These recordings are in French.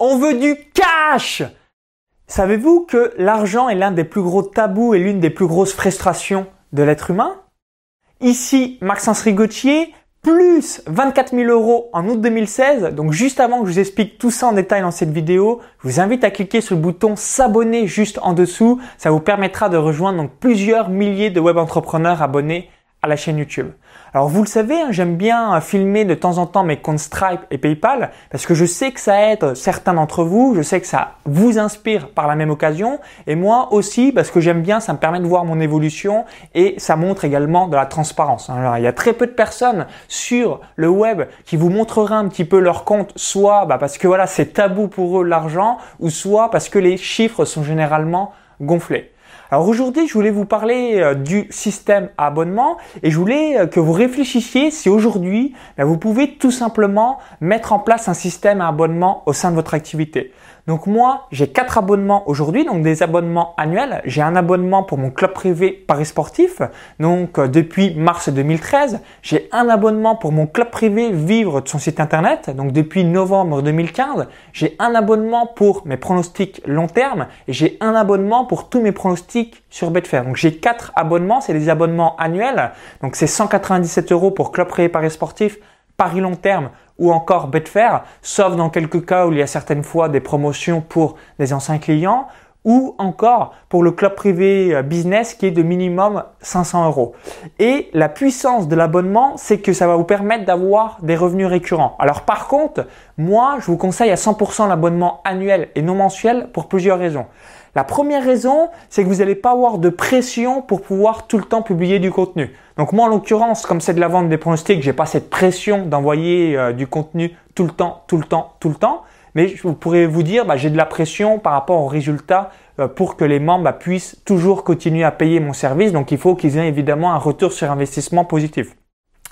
On veut du cash Savez-vous que l'argent est l'un des plus gros tabous et l'une des plus grosses frustrations de l'être humain? Ici, Maxence Rigotier, plus 24 000 euros en août 2016. Donc juste avant que je vous explique tout ça en détail dans cette vidéo, je vous invite à cliquer sur le bouton s'abonner juste en dessous. Ça vous permettra de rejoindre donc plusieurs milliers de web entrepreneurs abonnés à la chaîne YouTube. Alors vous le savez, hein, j'aime bien filmer de temps en temps mes comptes Stripe et PayPal parce que je sais que ça aide certains d'entre vous, je sais que ça vous inspire par la même occasion et moi aussi parce que j'aime bien, ça me permet de voir mon évolution et ça montre également de la transparence. Alors il y a très peu de personnes sur le web qui vous montreraient un petit peu leur compte, soit bah, parce que voilà c'est tabou pour eux l'argent ou soit parce que les chiffres sont généralement gonflés. Alors aujourd'hui, je voulais vous parler euh, du système à abonnement et je voulais euh, que vous réfléchissiez si aujourd'hui, ben, vous pouvez tout simplement mettre en place un système à abonnement au sein de votre activité. Donc moi, j'ai quatre abonnements aujourd'hui, donc des abonnements annuels. J'ai un abonnement pour mon club privé Paris Sportif, donc euh, depuis mars 2013. J'ai un abonnement pour mon club privé Vivre de son site internet, donc depuis novembre 2015. J'ai un abonnement pour mes pronostics long terme et j'ai un abonnement pour tous mes pronostics sur Betfair. Donc j'ai quatre abonnements, c'est des abonnements annuels. Donc c'est 197 euros pour club privé Paris Sportif, Paris long terme ou encore Betfair, sauf dans quelques cas où il y a certaines fois des promotions pour des anciens clients, ou encore pour le club privé euh, business qui est de minimum 500 euros. Et la puissance de l'abonnement, c'est que ça va vous permettre d'avoir des revenus récurrents. Alors par contre, moi, je vous conseille à 100% l'abonnement annuel et non mensuel pour plusieurs raisons. La première raison, c'est que vous n'allez pas avoir de pression pour pouvoir tout le temps publier du contenu. Donc moi, en l'occurrence, comme c'est de la vente des pronostics, j'ai pas cette pression d'envoyer euh, du contenu tout le temps, tout le temps, tout le temps. Mais je pourrais vous dire, bah, j'ai de la pression par rapport aux résultats euh, pour que les membres bah, puissent toujours continuer à payer mon service. Donc il faut qu'ils aient évidemment un retour sur investissement positif.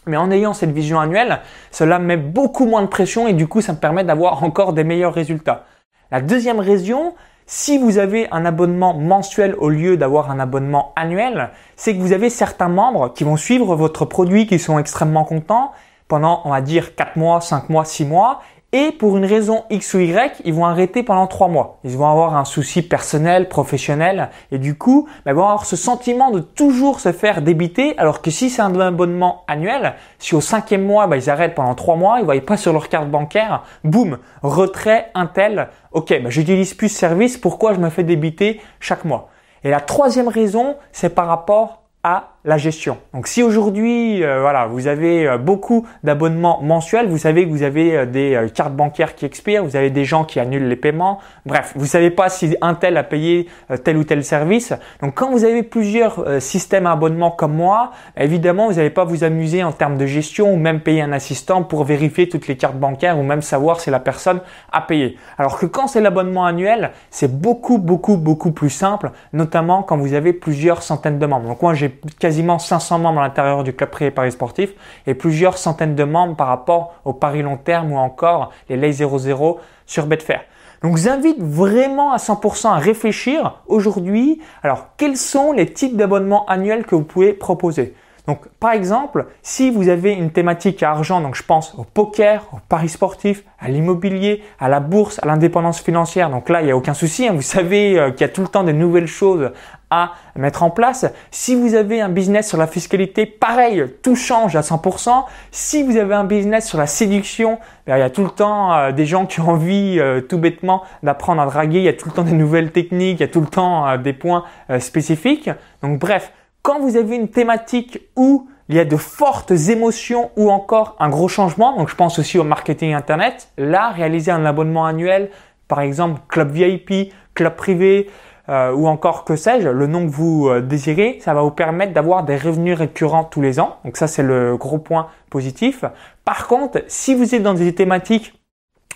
Mais en ayant cette vision annuelle, cela met beaucoup moins de pression et du coup, ça me permet d'avoir encore des meilleurs résultats. La deuxième raison, si vous avez un abonnement mensuel au lieu d'avoir un abonnement annuel, c'est que vous avez certains membres qui vont suivre votre produit, qui sont extrêmement contents pendant, on va dire, 4 mois, 5 mois, 6 mois, et pour une raison X ou Y, ils vont arrêter pendant trois mois. Ils vont avoir un souci personnel, professionnel, et du coup, bah, ils vont avoir ce sentiment de toujours se faire débiter, alors que si c'est un abonnement annuel, si au cinquième mois, bah, ils arrêtent pendant trois mois, ils ne voient pas sur leur carte bancaire, boum, retrait, un tel, ok, bah, j'utilise plus ce service, pourquoi je me fais débiter chaque mois? Et la troisième raison, c'est par rapport à la gestion. Donc si aujourd'hui, euh, voilà, vous avez euh, beaucoup d'abonnements mensuels, vous savez que vous avez euh, des cartes bancaires qui expirent, vous avez des gens qui annulent les paiements. Bref, vous savez pas si un tel a payé tel ou tel service. Donc quand vous avez plusieurs systèmes à abonnement comme moi, évidemment, vous n'allez pas vous amuser en termes de gestion ou même payer un assistant pour vérifier toutes les cartes bancaires ou même savoir si la personne a payé. Alors que quand c'est l'abonnement annuel, c'est beaucoup beaucoup beaucoup plus simple, notamment quand vous avez plusieurs centaines de membres. Donc moi j'ai quasi quasiment 500 membres à l'intérieur du club privé Paris Sportif et plusieurs centaines de membres par rapport au Paris long terme ou encore les Lay 00 sur Betfair. Donc, je vous invite vraiment à 100% à réfléchir aujourd'hui. Alors, quels sont les types d'abonnements annuels que vous pouvez proposer? Donc, par exemple, si vous avez une thématique à argent, donc je pense au poker, au paris sportif, à l'immobilier, à la bourse, à l'indépendance financière, donc là, il n'y a aucun souci. Hein. Vous savez euh, qu'il y a tout le temps des nouvelles choses à mettre en place. Si vous avez un business sur la fiscalité, pareil, tout change à 100%. Si vous avez un business sur la séduction, ben, il y a tout le temps euh, des gens qui ont envie euh, tout bêtement d'apprendre à draguer. Il y a tout le temps des nouvelles techniques, il y a tout le temps des points spécifiques. Donc bref, quand vous avez une thématique où il y a de fortes émotions ou encore un gros changement, donc je pense aussi au marketing internet, là, réaliser un abonnement annuel, par exemple club VIP, club privé, euh, ou encore que sais-je, le nom que vous euh, désirez, ça va vous permettre d'avoir des revenus récurrents tous les ans. Donc ça, c'est le gros point positif. Par contre, si vous êtes dans des thématiques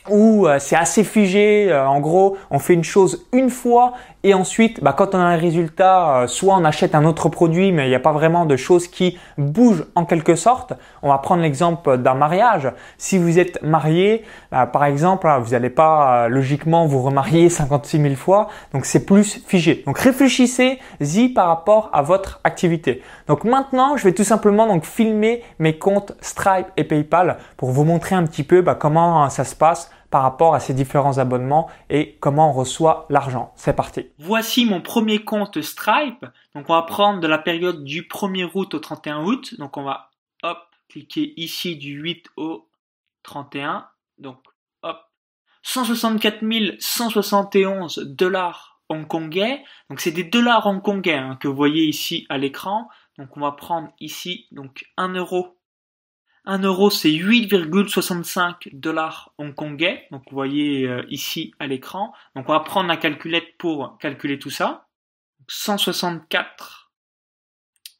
où euh, c'est assez figé. En gros, on fait une chose une fois et ensuite, bah, quand on a un résultat, euh, soit on achète un autre produit, mais il n'y a pas vraiment de choses qui bougent en quelque sorte. On va prendre l'exemple d'un mariage. Si vous êtes marié, bah, par exemple, hein, vous n'allez pas logiquement vous remarier 56 000 fois, donc c'est plus figé. Donc réfléchissez-y par rapport à votre activité. Donc maintenant, je vais tout simplement donc filmer mes comptes Stripe et PayPal pour vous montrer un petit peu bah, comment ça se passe par rapport à ces différents abonnements et comment on reçoit l'argent. C'est parti. Voici mon premier compte Stripe. Donc on va prendre de la période du 1er août au 31 août. Donc on va hop cliquer ici du 8 au 31. Donc hop 164 171 dollars hongkongais. Donc c'est des dollars hongkongais hein, que vous voyez ici à l'écran. Donc on va prendre ici donc 1 euro 1 euro, c'est 8,65 dollars hongkongais. Donc, vous voyez euh, ici à l'écran. Donc, on va prendre la calculette pour calculer tout ça. 164,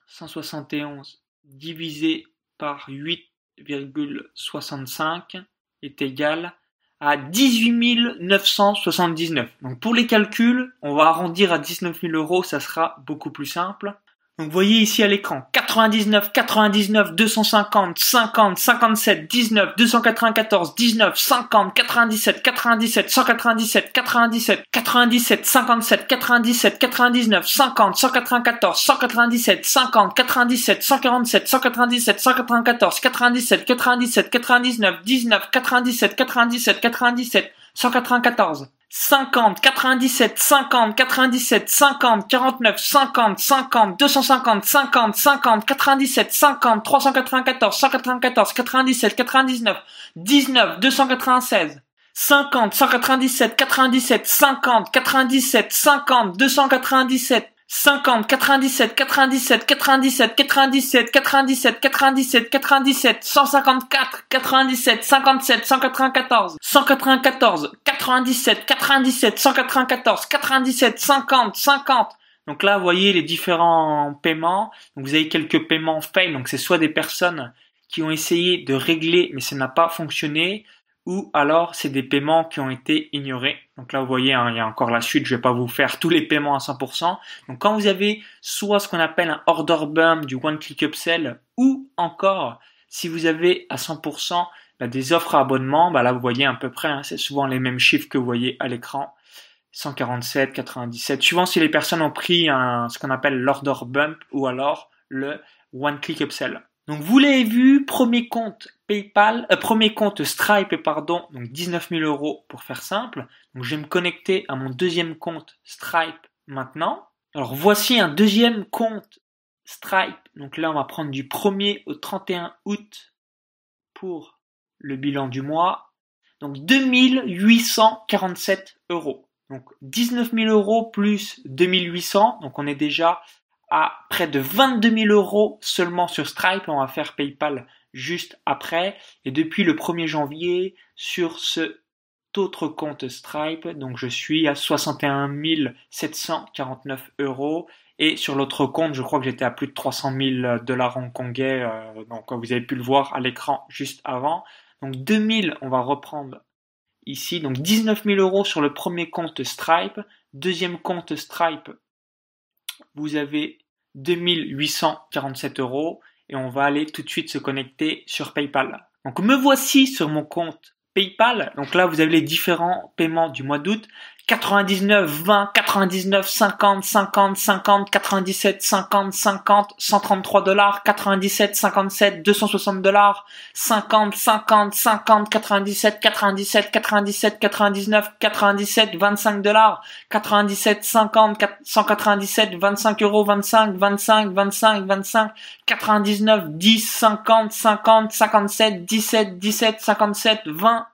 171 divisé par 8,65 est égal à 18 979. Donc, pour les calculs, on va arrondir à 19 000 euros. Ça sera beaucoup plus simple. Donc vous voyez ici à l'écran 99, 99, 250, 50, 57, 19, 294, 19, 50, 97, 97, 197, 97, 97, 57, 97, 99, 50, 194, 197, 50, 97, 147, 197, 194, 97, 97, 99, 19, 97, 97, 97, 194. 50, 97, 50, 97, 50, 49, 50, 50, 250, 50, 50, 97, 50, 394, 194, 97, 99, 19, 296, 50, 197, 97, 50, 97, 50, 297, 50, 97, 97, 97, 97, 97, 97, 97, 154, 97, 57, 194, 194, 97, 97, 194, 97, 50, 50. Donc là, vous voyez les différents paiements. Donc vous avez quelques paiements fail. Donc c'est soit des personnes qui ont essayé de régler mais ça n'a pas fonctionné ou alors c'est des paiements qui ont été ignorés. Donc là, vous voyez, hein, il y a encore la suite, je vais pas vous faire tous les paiements à 100%. Donc quand vous avez soit ce qu'on appelle un order bump du one click upsell ou encore si vous avez à 100% bah, des offres à abonnement, bah là vous voyez à peu près, hein, c'est souvent les mêmes chiffres que vous voyez à l'écran. 147, 97, suivant si les personnes ont pris ce qu'on appelle l'order bump ou alors le one click upsell. Donc vous l'avez vu, premier compte PayPal, euh, premier compte Stripe, pardon, donc 19 000 euros pour faire simple. Donc je vais me connecter à mon deuxième compte Stripe maintenant. Alors voici un deuxième compte Stripe. Donc là on va prendre du 1er au 31 août pour le bilan du mois. Donc 2847 euros. Donc 19 000 euros plus 2800. Donc on est déjà à près de 22 000 euros seulement sur Stripe. On va faire PayPal juste après. Et depuis le 1er janvier, sur ce autre compte Stripe, donc je suis à 61 749 euros. Et sur l'autre compte, je crois que j'étais à plus de 300 000 dollars hongkongais. Euh, donc vous avez pu le voir à l'écran juste avant. Donc 2000, on va reprendre ici. Donc 19 000 euros sur le premier compte Stripe. Deuxième compte Stripe, vous avez 2847 euros et on va aller tout de suite se connecter sur PayPal. Donc me voici sur mon compte PayPal. Donc là, vous avez les différents paiements du mois d'août. 99, 20, 99, 50, 50, 50, 97, 50, 50, 133 dollars, 97, 57, 260 dollars, 50, 50, 50, 97, 97, 97, 99, 97, 25 dollars, 97, 50, 197, 25 euros, 25, 25, 25, 25, 99, 10, 50, 50, 57, 17, 17, 57, 20,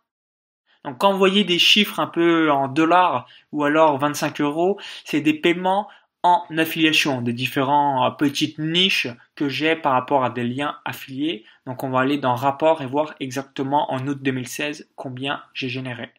donc quand vous voyez des chiffres un peu en dollars ou alors 25 euros, c'est des paiements en affiliation, des différentes euh, petites niches que j'ai par rapport à des liens affiliés. Donc on va aller dans rapport et voir exactement en août 2016 combien j'ai généré.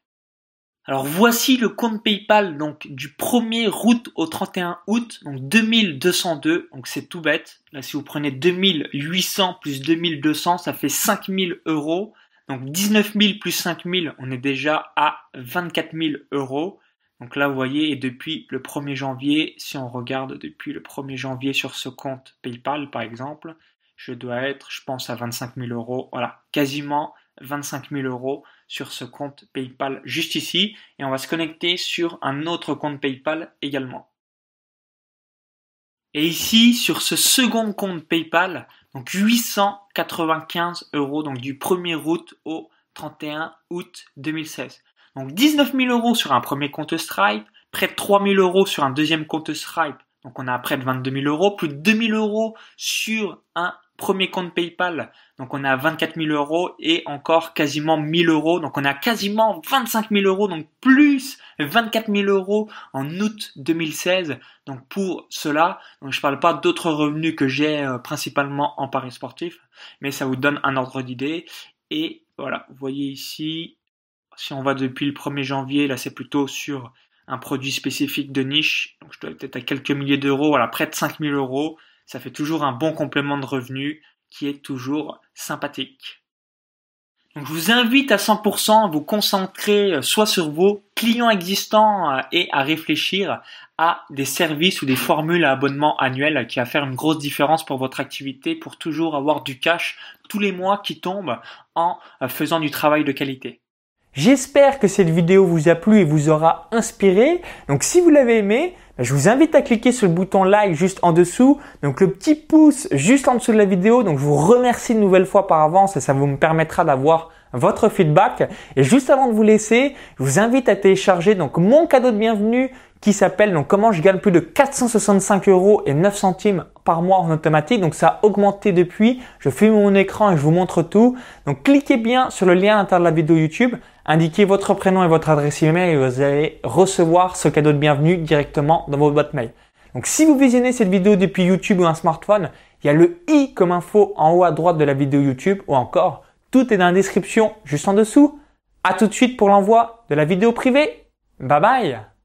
Alors voici le compte PayPal donc du 1er août au 31 août, donc 2202, donc c'est tout bête. Là si vous prenez 2800 plus 2200, ça fait 5000 euros. Donc 19 000 plus 5 000, on est déjà à 24 000 euros. Donc là, vous voyez, et depuis le 1er janvier, si on regarde depuis le 1er janvier sur ce compte PayPal, par exemple, je dois être, je pense, à 25 000 euros. Voilà, quasiment 25 000 euros sur ce compte PayPal juste ici. Et on va se connecter sur un autre compte PayPal également. Et ici, sur ce second compte PayPal, donc 895 euros, donc du 1er août au 31 août 2016. Donc 19 000 euros sur un premier compte Stripe, près de 3 000 euros sur un deuxième compte Stripe, donc on a près de 22 000 euros, plus de 2 000 euros sur un premier compte PayPal, donc on a 24 000 euros et encore quasiment 1000 euros, donc on a quasiment 25 000 euros, donc plus 24 000 euros en août 2016. Donc pour cela, je parle pas d'autres revenus que j'ai euh, principalement en paris sportif, mais ça vous donne un ordre d'idée. Et voilà, vous voyez ici, si on va depuis le 1er janvier, là c'est plutôt sur un produit spécifique de niche, donc je dois être à quelques milliers d'euros, voilà, près de 5000 euros ça fait toujours un bon complément de revenu qui est toujours sympathique. Donc je vous invite à 100% à vous concentrer euh, soit sur vos clients existants euh, et à réfléchir à des services ou des formules à abonnement annuel qui va faire une grosse différence pour votre activité pour toujours avoir du cash tous les mois qui tombent en euh, faisant du travail de qualité. J'espère que cette vidéo vous a plu et vous aura inspiré. Donc si vous l'avez aimé, je vous invite à cliquer sur le bouton like juste en dessous. Donc le petit pouce juste en dessous de la vidéo. Donc je vous remercie une nouvelle fois par avance et ça vous me permettra d'avoir votre feedback. Et juste avant de vous laisser, je vous invite à télécharger donc mon cadeau de bienvenue qui s'appelle donc comment je gagne plus de 465 euros et 9 centimes par mois en automatique. Donc ça a augmenté depuis. Je filme mon écran et je vous montre tout. Donc cliquez bien sur le lien à l'intérieur de la vidéo YouTube. Indiquez votre prénom et votre adresse email et vous allez recevoir ce cadeau de bienvenue directement dans votre boîte mail. Donc si vous visionnez cette vidéo depuis YouTube ou un smartphone, il y a le i comme info en haut à droite de la vidéo YouTube ou encore tout est dans la description juste en dessous. À tout de suite pour l'envoi de la vidéo privée. Bye bye